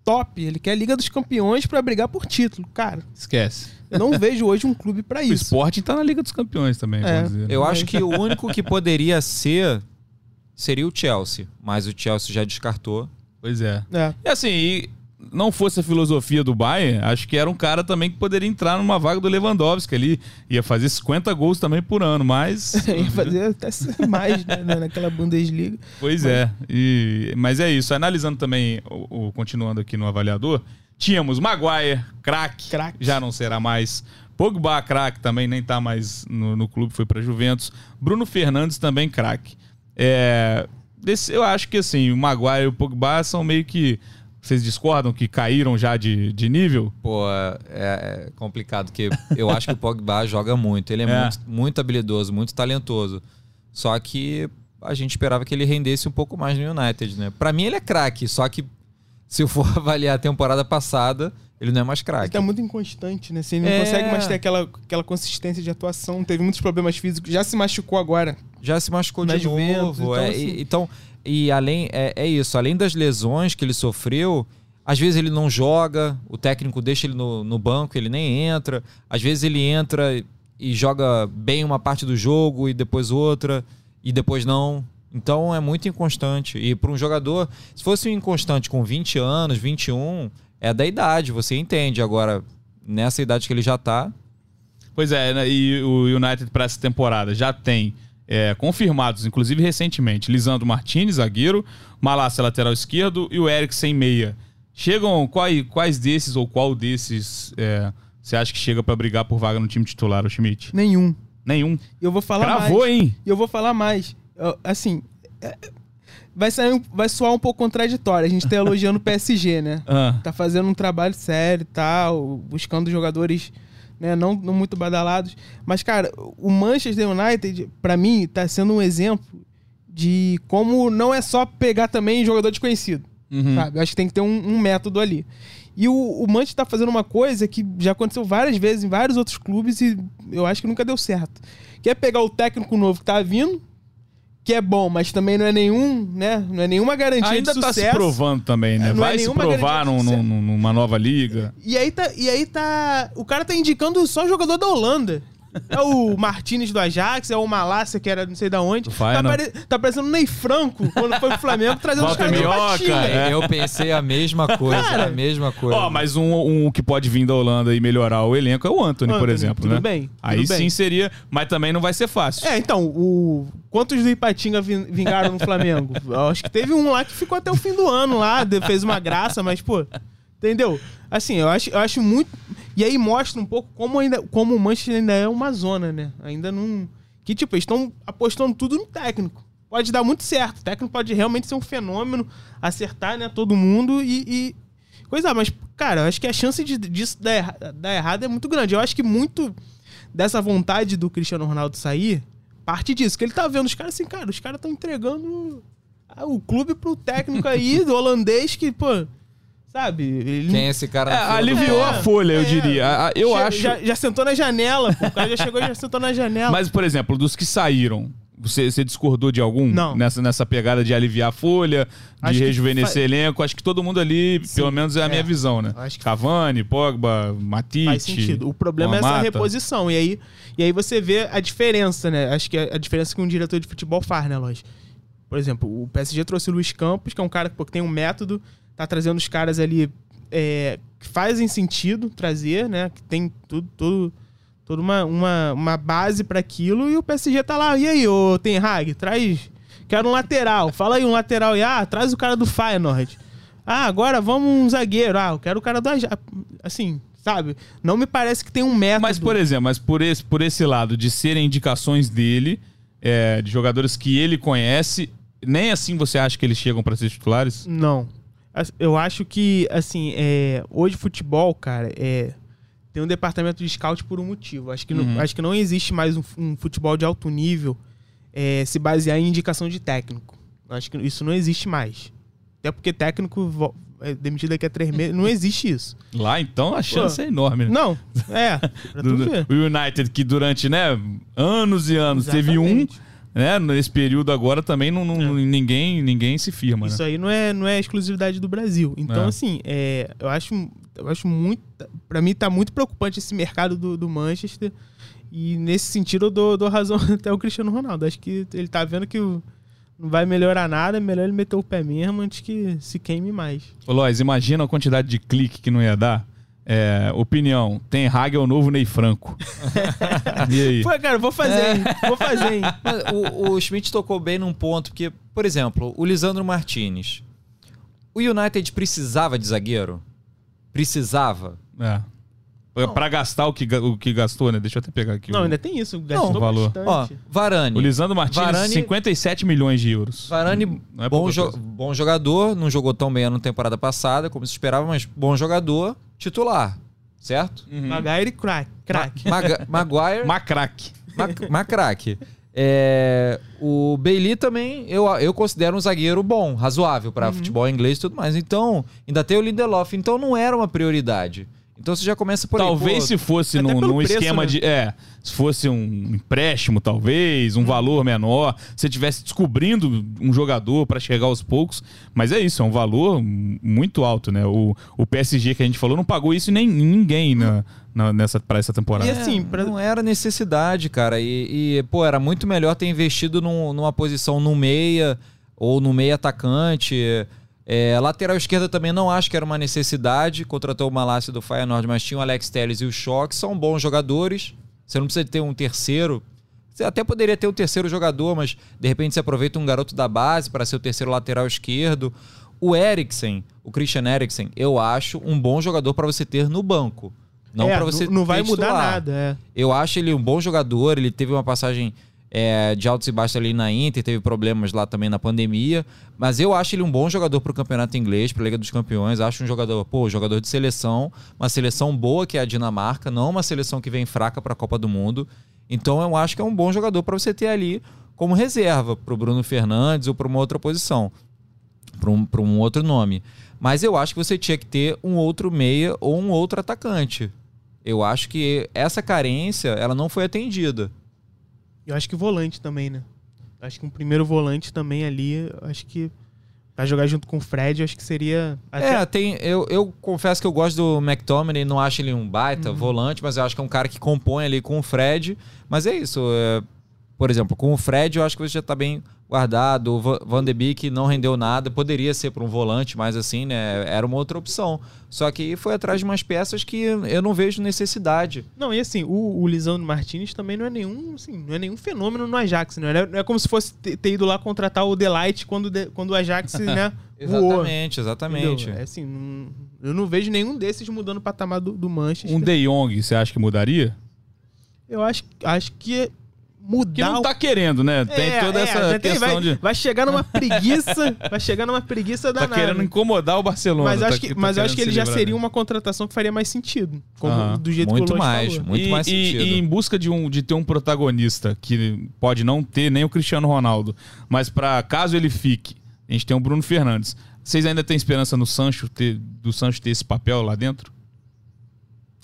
top, ele quer a Liga dos Campeões para brigar por título. Cara, esquece. Eu não vejo hoje um clube para isso. O esporte tá na Liga dos Campeões também, é. dizer, né? Eu acho que o único que poderia ser seria o Chelsea, mas o Chelsea já descartou. Pois é. é. E assim, e não fosse a filosofia do Bayern, acho que era um cara também que poderia entrar numa vaga do Lewandowski ali. Ia fazer 50 gols também por ano, mas. Ia fazer até mais, né? Naquela Bundesliga. Pois é. E, mas é isso. Analisando também, o, o continuando aqui no avaliador, tínhamos Maguire, craque. Já não será mais. Pogba, craque, também nem tá mais no, no clube, foi para Juventus. Bruno Fernandes também, craque. É, desse, eu acho que assim, o Maguire e o Pogba são meio que. Vocês discordam que caíram já de, de nível? Pô, é, é complicado, porque eu acho que o Pogba joga muito. Ele é, É. Muito, muito habilidoso, muito talentoso. Só que a gente esperava que ele rendesse um pouco mais no United, né? Pra mim ele é craque, só que se eu for avaliar a temporada passada, ele não é mais Ele craque. tá muito inconstante, né? Assim, ele não É. consegue mais ter aquela, aquela consistência de atuação. Teve muitos problemas físicos. Já se machucou agora. já se machucou de Juventus, novo. então, é, assim- e, então, e além é, é isso, além das lesões que ele sofreu, às vezes ele não joga, o técnico deixa ele no, no banco, ele nem entra. Às vezes ele entra e joga bem uma parte do jogo e depois outra e depois não. Então é muito inconstante. E para um jogador, se fosse um inconstante com 20 anos, 21, é da idade, você entende. Agora, nessa idade que ele já tá, Pois é, né, e o United para essa temporada já tem é, confirmados, inclusive recentemente, Lisandro Martinez, zagueiro, Malácia, lateral esquerdo, e o Eriksen, meia. Chegam, quais, quais desses ou qual desses é, você acha que chega para brigar por vaga no time titular, o Schmidt? Nenhum. Nenhum. E eu vou falar Cravou, mais. hein? E eu vou falar mais. Assim, é- vai, sair, vai soar um pouco contraditório. A gente tá elogiando o PSG, né? Ah, Tá fazendo um trabalho sério e tal, buscando jogadores né, não, não muito badalados. Mas, cara, o Manchester United, pra mim, tá sendo um exemplo de como não é só pegar também jogador desconhecido. uhum. Sabe? Eu acho que tem que ter um, um método ali. E o, o Manchester tá fazendo uma coisa que já aconteceu várias vezes em vários outros clubes e eu acho que nunca deu certo. Que é pegar o técnico novo que tá vindo, que é bom, mas também não é nenhum, né? Não é nenhuma garantia Ainda de tá sucesso. se provando também, né? É, é Vai se nenhuma provar num- num- numa nova liga. E aí tá. E aí tá. O cara tá indicando só jogador da Holanda. É o Martinez do Ajax, é o Malácia, que era não sei da onde. Do Tá, pare... tá parecendo o Ney Franco, quando foi pro Flamengo, trazendo os caras Minhoca, patinga. é. eu pensei a mesma coisa, Cara. a mesma coisa. Ó, mas um, um que pode vir da Holanda e melhorar o elenco é o Anthony, por Anthony, exemplo, tudo né? bem, tudo Aí bem. sim seria, mas também não vai ser fácil. É, então, o... quantos do Ipatinga vin- vingaram no Flamengo? Eu acho que teve um lá que ficou até o fim do ano lá, fez uma graça, mas, pô, entendeu? Assim, eu acho, eu acho muito. E aí mostra um pouco como, ainda, como o Manchester ainda é uma zona, né? Ainda não. Que, tipo, eles estão apostando tudo no técnico. Pode dar muito certo. O técnico pode realmente ser um fenômeno, acertar, né, todo mundo e. e... Coisa, mas, cara, eu acho que a chance de, disso dar, dar errado é muito grande. Eu acho que muito dessa vontade do Cristiano Ronaldo sair parte disso. Que ele tá vendo os caras assim, cara, os caras estão entregando o clube pro técnico aí, do holandês, que, pô, sabe? Ele Quem é esse cara? É, aliviou pão? a folha, eu é. diria. A- a- Eu já, acho. Já, já sentou na janela, pô. O cara já chegou e já sentou na janela. Mas, por exemplo, dos que saíram, você, você discordou de algum? Não. Nessa, nessa pegada de aliviar a folha, de Acho que rejuvenescer fa- elenco. Acho que todo mundo ali, Sim, pelo menos é a minha é. visão, né? Acho que- Cavani, Pogba, Matite. Faz sentido. O problema é essa Mata. reposição. E aí, e aí você vê a diferença, né? Acho que a, a diferença que um diretor de futebol faz, né, Lois? Por exemplo, o PSG trouxe o Luiz Campos, que é um cara pô, que tem um método, tá trazendo os caras ali é, que fazem sentido trazer, né? Que tem tudo, tudo toda uma, uma, uma base para aquilo. E o PSG tá lá. E aí, ô Ten Hag, traz. Quero um lateral. Fala aí um lateral. E, ah, traz o cara do Feyenoord. Ah, agora vamos um zagueiro. Ah, eu quero o cara do Ajax. Assim, sabe? Não me parece que tem um método. Mas, por exemplo, mas por esse, por esse lado de serem indicações dele, é, de jogadores que ele conhece, nem assim você acha que eles chegam para ser titulares? Não. Eu acho que, assim, é, hoje futebol, cara, é, tem um departamento de scout por um motivo. Acho que, não, Uhum. acho que não existe mais um, um futebol de alto nível é, se basear em indicação de técnico. Acho que isso não existe mais. Até porque técnico é demitido daqui a três meses. Não existe isso. Lá, então, a chance Pô, é enorme, né? Não, é. O United, que durante né, anos e anos teve um, Exatamente. Né? Nesse período agora também não, não- É. ninguém, ninguém se firma, né? Isso aí não é, não é exclusividade do Brasil. Então, É. assim, é, eu, acho, eu acho muito. Pra mim, tá muito preocupante esse mercado do, do Manchester. E nesse sentido, eu dou, dou razão até o Cristiano Ronaldo. Acho que ele tá vendo que o- não vai melhorar nada, é melhor ele meter o pé mesmo antes que se queime mais. Ô, Lois, imagina a quantidade de clique que não ia dar. É, opinião, tem Hag é o novo Ney Franco. e aí? Pô, cara, vou fazer, hein? Vou fazer, hein? Mas o, o Schmidt tocou bem num ponto, porque, por exemplo, o Lisandro Martinez. O United precisava de zagueiro? Precisava. É. Pra gastar o que, o que gastou, né? Deixa eu até pegar aqui. Não, o, ainda tem isso. Gastou o valor. bastante. Ó, Varane. o Lisandro Martins, Varane- 57 milhões de euros. Varane, Não é bom, jo- coisa. bom jogador, não jogou tão bem na temporada passada, como se esperava, mas bom jogador, titular, certo? Maguire e crack. crack. Maga- Maguire, Macraque. Ma- Macraque. É, o Bailey também eu, eu considero um zagueiro bom, razoável para Uhum. futebol inglês e tudo mais. Então, ainda tem o Lindelof, então não era uma prioridade. Então você já começa por aí, Talvez pô, se fosse num, num preço, esquema né? de. É, se fosse um empréstimo, talvez, um valor menor, se estivesse descobrindo um jogador para chegar aos poucos. Mas é isso, é um valor muito alto, né? O, o PSG que a gente falou não pagou isso nem ninguém na, na- nessa, para essa temporada. E assim, pra- Não era necessidade, cara. E, e, pô, era muito melhor ter investido num- numa posição no meia ou no meia atacante. É, lateral esquerda também não acho que era uma necessidade. Contratou o Malásia do Feyenoord, mas tinha o Alex Telles e o Schock. São bons jogadores. Você não precisa ter um terceiro. Você até poderia ter um terceiro jogador, mas de repente você aproveita um garoto da base para ser o terceiro lateral esquerdo. O Eriksen, o Christian Eriksen, eu acho um bom jogador para você ter no banco. Não É, para você não, não vai mudar nada, é. Eu acho ele um bom jogador. Ele teve uma passagem é, de altos e baixos ali na Inter, teve problemas lá também na pandemia. Mas eu acho ele um bom jogador para o campeonato inglês, para a Liga dos Campeões. Acho um jogador, pô, jogador de seleção, uma seleção boa que é a Dinamarca, não uma seleção que vem fraca para a Copa do Mundo. Então eu acho que é um bom jogador para você ter ali como reserva para o Bruno Fernandes ou para uma outra posição, para um, um outro nome. Mas eu acho que você tinha que ter um outro meia ou um outro atacante. Eu acho que essa carência ela não foi atendida. Eu acho que volante também, né? Acho que um primeiro volante também ali, eu acho que pra jogar junto com o Fred, eu acho que seria até É, tem, eu, eu confesso que eu gosto do McTominay, não acho ele um baita Uhum. volante, mas eu acho que é um cara que compõe ali com o Fred. Mas é isso, é, por exemplo, com o Fred eu acho que você já tá bem guardado. O Va- Van de Beek não rendeu nada, poderia ser para um volante, mas assim, né, era uma outra opção. Só que foi atrás de umas peças que eu não vejo necessidade. Não, e assim, o, o Lisandro Martinez também não é nenhum, assim, não é nenhum fenômeno no Ajax, né? Não é, não é como se fosse ter, ter ido lá contratar o Delight quando, de- quando o Ajax, né, voou. Exatamente, exatamente. É assim, não- eu não vejo nenhum desses mudando o patamar do, do Manchester. Um De Jong, você acha que mudaria? Eu acho, acho que mudar Que não o- tá querendo, né? Tem É, toda é, essa questão vai, de. vai chegar numa preguiça, vai chegar numa preguiça Tá danada. querendo incomodar o Barcelona. mas tá acho aqui- que, tá mas eu acho que ele se já livrar, seria né? uma contratação que faria mais sentido. Como, Aham. do jeito Muito que o mais, falou. muito e, mais e- sentido. e em busca de, um, de ter um protagonista que pode não ter nem o Cristiano Ronaldo, mas para caso ele fique, a gente tem o Bruno Fernandes. Vocês ainda têm esperança no Sancho ter, do Sancho ter esse papel lá dentro?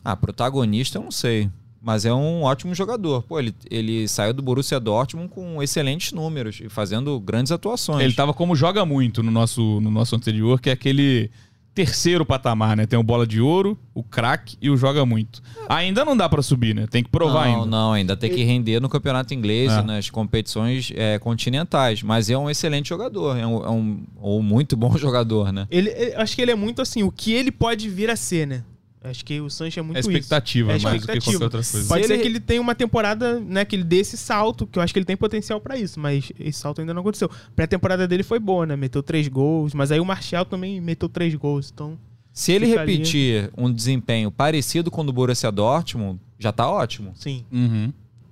Ah, protagonista eu não sei. Mas é um ótimo jogador. Pô, ele, ele saiu do Borussia Dortmund com excelentes números e fazendo grandes atuações. Ele tava como joga muito no nosso, no nosso anterior, que é aquele terceiro patamar, né? Tem o bola de ouro, o craque e o joga muito. Ainda não dá pra subir, né? Tem que provar não, ainda. não, ainda tem que render no campeonato inglês É. e nas competições é, continentais. Mas é um excelente jogador. É um, é um- ou muito bom jogador, né? Ele, ele- acho que ele é muito assim, o que ele pode vir a ser, né? Acho que o Sancho é muito É isso. expectativa, É mais do que expectativa. qualquer outra coisa. Pode Se ser ele- que ele tenha uma temporada, né, que ele dê esse salto, que eu acho que ele tem potencial pra isso, mas esse salto ainda não aconteceu. Pré-temporada dele foi boa, né? Meteu três gols, mas aí o Martial também meteu três gols, então... Se ele Fica ali. repetir um desempenho parecido com o do Borussia Dortmund, já tá ótimo. Sim, Uhum.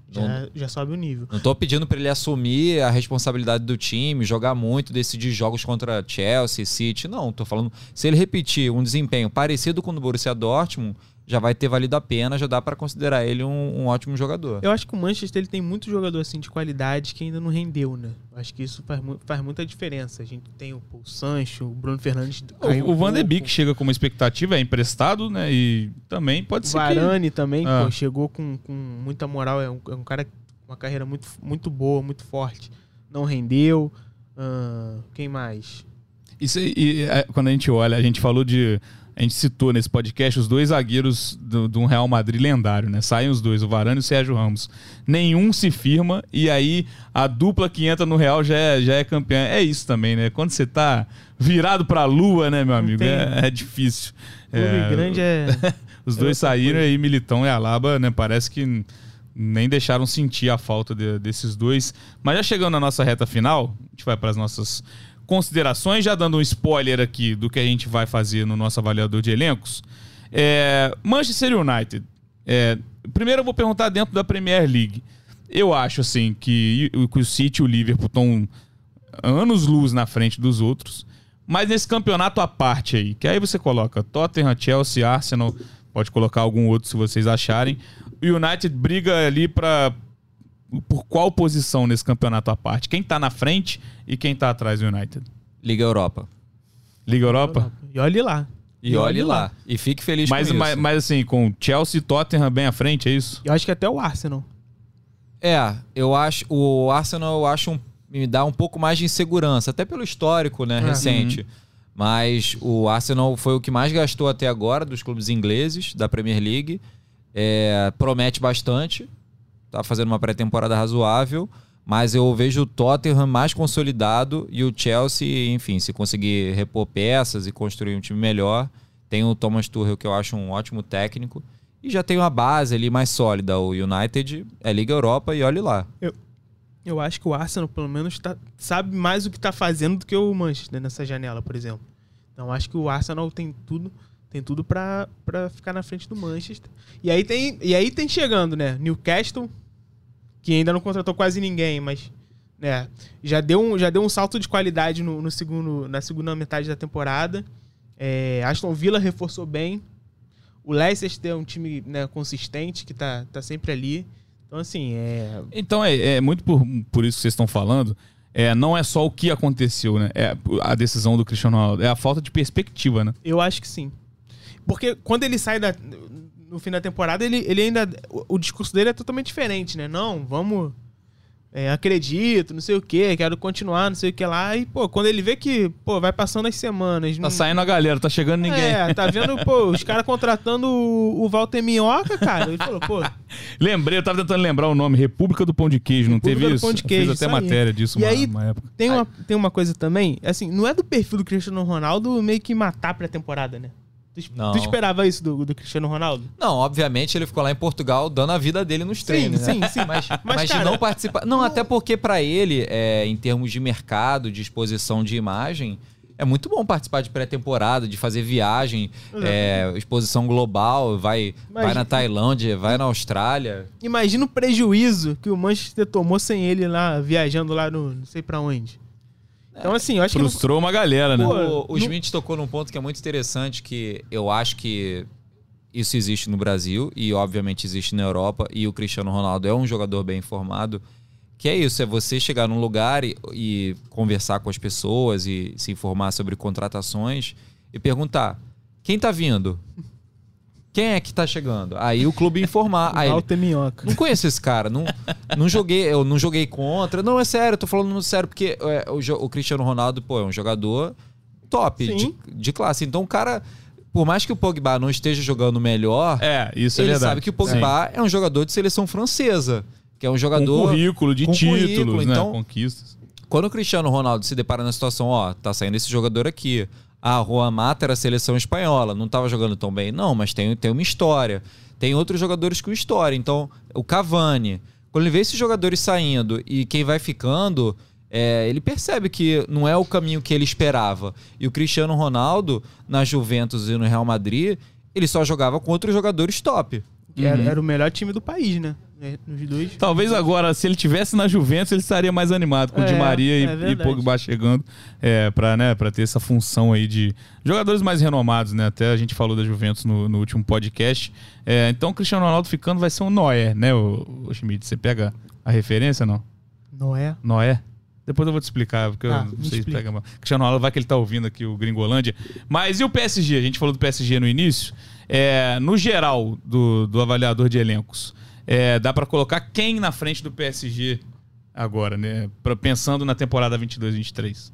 Já, já sobe o nível. Não tô pedindo pra ele assumir a responsabilidade do time, jogar muito, decidir jogos contra Chelsea, City. Não, tô falando. Se ele repetir um desempenho parecido com o do Borussia Dortmund, já vai ter valido a pena, já dá pra considerar ele um, um ótimo jogador. Eu acho que o Manchester ele tem muito jogador assim de qualidade que ainda não rendeu, né? Eu acho que isso faz, mu- faz muita diferença. A gente tem o Paul Sancho, o Bruno Fernandes. O, o Van de. Beek chega com uma expectativa, é emprestado, né? E também pode O ser que... Varane também, Ah. pô, chegou com, com muita moral. É um, é um cara com uma carreira muito, muito boa, muito forte. Não rendeu. Ah, quem mais? Isso, e, é, quando a gente olha, a gente falou de a gente citou nesse podcast os dois zagueiros do, do Real Madrid lendário, né? Saem os dois, o Varane e o Sérgio Ramos. Nenhum se firma e aí a dupla que entra no Real já é, já é campeã. É isso também, né? Quando você tá virado pra lua, né, meu amigo? É, é difícil. Clube É, grande é. Os dois saíram e aí Militão e Alaba, né? Parece que nem deixaram sentir a falta de- desses dois. Mas já chegando na nossa reta final, a gente vai para as nossas considerações, já dando um spoiler aqui do que a gente vai fazer no nosso avaliador de elencos. É, Manchester United. É, primeiro eu vou perguntar dentro da Premier League. Eu acho assim que, o- City e o Liverpool estão anos luz na frente dos outros. Mas nesse campeonato à parte aí, que aí você coloca Tottenham, Chelsea, Arsenal, pode colocar algum outro se vocês acharem. O United briga ali para por qual posição nesse campeonato à parte? Quem tá na frente e quem tá atrás do United? Liga Europa. Liga Europa? E olhe lá. E, olhe lá. E fique feliz Mas, com isso. mas, mas assim, com Chelsea e Tottenham bem à frente, é isso? Eu acho que até o Arsenal. É, eu acho. O Arsenal eu acho um- me dá um pouco mais de insegurança, até pelo histórico, né, É. recente. Mas o Arsenal foi o que mais gastou até agora dos clubes ingleses da Premier League. É, promete bastante. Tá fazendo uma pré-temporada razoável. Mas eu vejo o Tottenham mais consolidado e o Chelsea, enfim, se conseguir repor peças e construir um time melhor. Tem o Thomas Tuchel, que eu acho um ótimo técnico. E já tem uma base ali mais sólida. O United é Liga Europa e olhe lá. Eu acho que o Arsenal, pelo menos, tá- sabe mais o que tá fazendo do que o Manchester nessa janela, por exemplo. Então, acho que o Arsenal tem tudo, tem tudo pra ficar na frente do Manchester. E aí tem, e aí tem chegando, né? Newcastle, que ainda não contratou quase ninguém, mas né, já deu um, já deu um salto de qualidade no, no segundo, na segunda metade da temporada. É, Aston Villa reforçou bem. O Leicester é um time né, consistente que tá, tá sempre ali. Então, assim, é, Então é, é muito por, por isso que vocês estão falando. É, não é só o que aconteceu, né? É a decisão do Cristiano Ronaldo. É a falta de perspectiva, né? Eu acho que sim. Porque quando ele sai da, no fim da temporada, ele, ele ainda. O, o discurso dele é totalmente diferente, né? Não, vamos. é, acredito, não sei o que, quero continuar, não sei o que lá. E, pô, quando ele vê que, pô, vai passando as semanas. Tá não- saindo a galera, tá chegando ninguém. É, tá vendo, pô, os caras contratando o, o Walter Minhoca, cara. Ele falou, pô. Lembrei, eu tava tentando lembrar o nome. República do Pão de Queijo, não República teve do isso? Pão de Eu Queijo, Fiz até matéria disso E uma, aí- uma época. Tem uma, tem uma coisa também, assim, não é do perfil do Cristiano Ronaldo meio que matar pra temporada, né? Tu, Não. tu esperava isso do, do Cristiano Ronaldo? Não, obviamente ele ficou lá em Portugal dando a vida dele nos treinos, sim, né? sim. Mas, Mas, mas de cara, não participar. Não, até porque pra ele, é, em termos de mercado, de exposição de imagem, é muito bom participar de pré-temporada, de fazer viagem, é, exposição global, vai, vai Mas- na Tailândia, vai na Austrália. Imagina o prejuízo que o Manchester tomou sem ele lá, viajando lá no não sei pra onde. Então, assim, eu acho que. não- Frustrou uma galera, né? O, o não- Schmidt tocou num ponto que é muito interessante, que eu acho que isso existe no Brasil e obviamente existe na Europa e o Cristiano Ronaldo é um jogador bem informado, que é isso, é você chegar num lugar e, e conversar com as pessoas e se informar sobre contratações e perguntar, quem tá vindo? Quem é que tá chegando? Aí o clube informar. Aí ele, Minhoca. não conheço esse cara, não, não joguei, eu não joguei contra. Não, é sério, eu tô falando sério, porque é, o, o Cristiano Ronaldo, pô, é um jogador top, de, Sim. de classe. Então o cara, por mais que o Pogba não esteja jogando melhor, É, isso é ele verdade. sabe que o Pogba é um jogador de seleção francesa, que é um Com jogador... currículo de com títulos, currículo, né? então- Conquistas. Quando o Cristiano Ronaldo se depara na situação, ó, tá saindo esse jogador aqui. Ah, Juan Mata era a seleção espanhola, não tava jogando tão bem. Não, mas tem, tem uma história. Tem outros jogadores com história. Então, o Cavani, quando ele vê esses jogadores saindo e quem vai ficando, é, ele percebe que não é o caminho que ele esperava. E o Cristiano Ronaldo, na Juventus e no Real Madrid, ele só jogava com outros jogadores top. Que era, era o melhor time do país, né? É, Nos dois. Talvez agora, se ele tivesse na Juventus, ele estaria mais animado com o É, Di Maria e, é e verdade. Pogba chegando é, para né, pra ter essa função aí de jogadores mais renomados, né? Até a gente falou da Juventus no, no último podcast. É, então o Cristiano Ronaldo ficando vai ser um Noé, né, o, o Schmidt? Você pega a referência, não? Não é? Noé? Depois eu vou te explicar, porque Ah, eu não sei se pega mal. Cristiano Ronaldo vai que ele tá ouvindo aqui o Gringolândia. Mas e o PSG? A gente falou do PSG no início. É, no geral do, do avaliador de elencos, é, dá pra colocar quem na frente do PSG agora, né? Pra, pensando na temporada 22-23.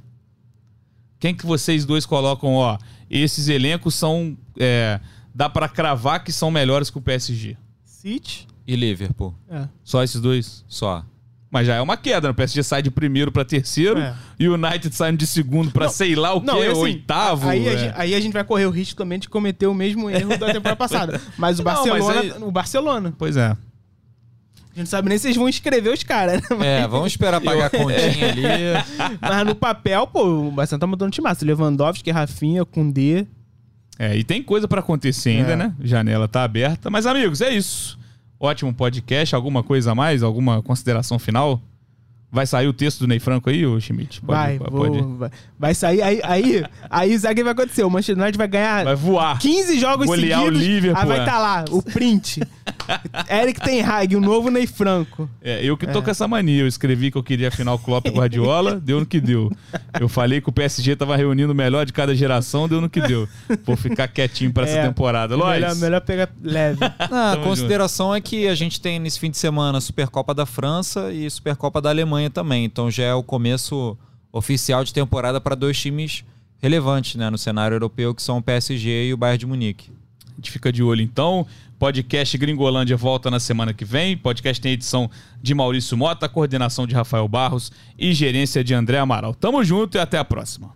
Quem que vocês dois colocam, ó? Esses elencos são. é, dá pra cravar que são melhores que o PSG. City. E Liverpool? É. Só esses dois? Só. Mas já é uma queda, né? O PSG sai de primeiro pra terceiro É. e o United saindo de segundo pra sei lá o Não, quê, é assim, oitavo. Aí, a é. gente, aí a gente vai correr o risco também de cometer o mesmo erro da temporada passada. Mas o Não, mas Barcelona. aí- O Barcelona. Pois é. A gente não sabe nem se eles vão inscrever os caras, né? É, vamos esperar pagar a continha ali. Mas no papel, pô, o Barcelona tá montando um time massa. Lewandowski, Rafinha, Koundé. É, e tem coisa pra acontecer ainda, É. né? Janela tá aberta. Mas, amigos, é isso. Ótimo podcast. Alguma coisa a mais? Alguma consideração final? Vai sair o texto do Ney Franco aí, ô Schmidt? Pode- vai, pode- vou, vai, vai sair. Aí, aí, aí sabe o que vai acontecer? O Manchester United vai ganhar Vai voar. 15 jogos Golear o seguidos. Liverpool, aí vai é. estar lá, o print. Eric Ten Hag, o novo Ney Franco. É, eu que tô com essa mania. Eu escrevi que eu queria a final Klopp e Guardiola, deu no que deu. Eu falei que o PSG tava reunindo o melhor de cada geração, deu no que deu. Vou ficar quietinho pra essa É, temporada. Lois, Melhor, melhor pegar leve. Ah, a consideração é que a gente tem nesse fim de semana a Supercopa da França e Supercopa da Alemanha também. Então já é o começo oficial de temporada para dois times relevantes né, no cenário europeu, que são o PSG e o Bayern de Munique. a gente fica de olho então. Podcast Gringolândia volta na semana que vem. Podcast tem edição de Maurício Mota, coordenação de Rafael Barros e gerência de André Amaral. Tamo junto e até a próxima.